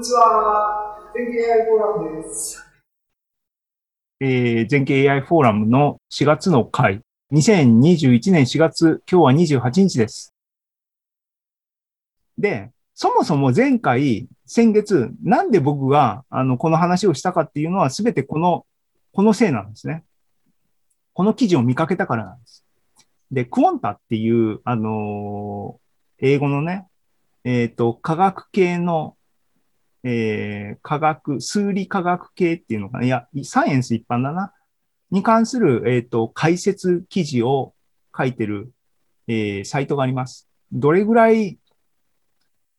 にちは。全景 AI フォーラムです。えー、全景 AI フォーラムの4月の回。2021年4月、今日は28日です。で、そもそも前回、先月、なんで僕が、あの、この話をしたかっていうのは、すべてこの、このせいなんですね。この記事を見かけたからなんです。で、クオンタっていう、あのー、英語のね、えっ、ー、と、科学系のえー、科学、数理科学系っていうのかな、いや、サイエンス一般だな、に関する、えっ、ー、と、解説記事を書いてる、えー、サイトがあります。どれぐらい、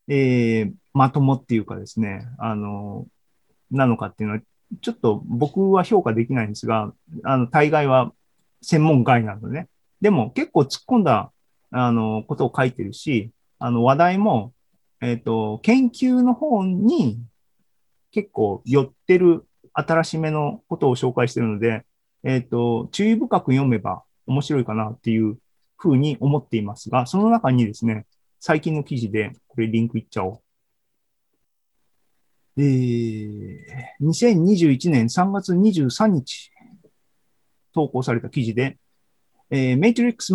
えー、まともっていうかですね、あの、なのかっていうのは、ちょっと僕は評価できないんですが、あの、大概は専門外なのでね。でも結構突っ込んだ、あの、ことを書いてるし、あの、話題も、えっ、ー、と、研究の方に結構寄ってる新しめのことを紹介してるので、えっ、ー、と、注意深く読めば面白いかなっていうふうに思っていますが、その中にですね、最近の記事で、これリンクいっちゃおう。えー、2021年3月23日投稿された記事で、えー、Matrix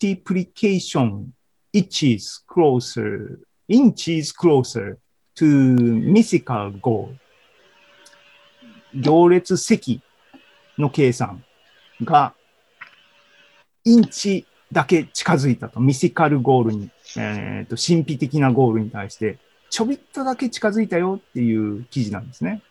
Multiplication Itches Closer inches closer to mythical goal 行列積の計算がインチだけ近づいたと、ミシカルゴールに、えーと、神秘的なゴールに対して、ちょびっとだけ近づいたよっていう記事なんですね。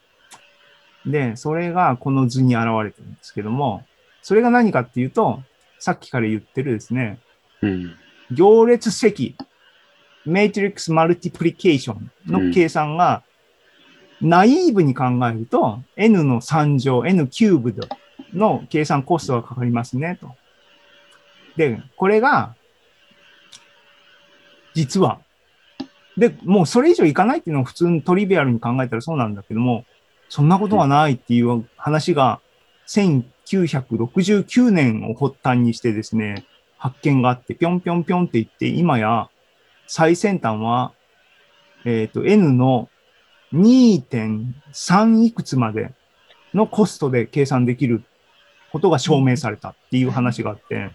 で、それがこの図に現れてるんですけども、それが何かっていうと、さっきから言ってるですね、うん、行列積メイトリックスマルティプリケーションの計算が、ナイーブに考えると、n の3乗、n キューブの計算コストがかかりますね、と。で、これが、実は、で、もうそれ以上いかないっていうのは普通にトリビアルに考えたらそうなんだけども、そんなことはないっていう話が、1969年を発端にしてですね、発見があって、ぴょんぴょんぴょんって言って、今や最先端は、えっ、ー、と、N の2.3いくつまでのコストで計算できることが証明されたっていう話があって、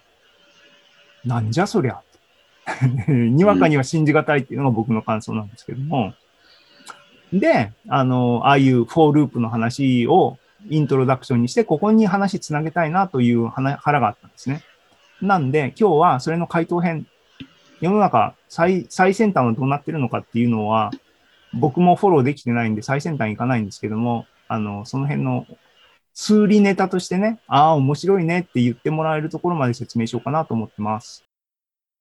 なんじゃそりゃ。にわかには信じがたいっていうのが僕の感想なんですけども。で、あの、ああいうフォーループの話をイントロダクションにして、ここに話つなげたいなという腹があったんですね。なんで、今日はそれの解答編世の中最、最先端はどうなってるのかっていうのは、僕もフォローできてないんで最先端いかないんですけども、あの、その辺の数理ネタとしてね、ああ、面白いねって言ってもらえるところまで説明しようかなと思ってます。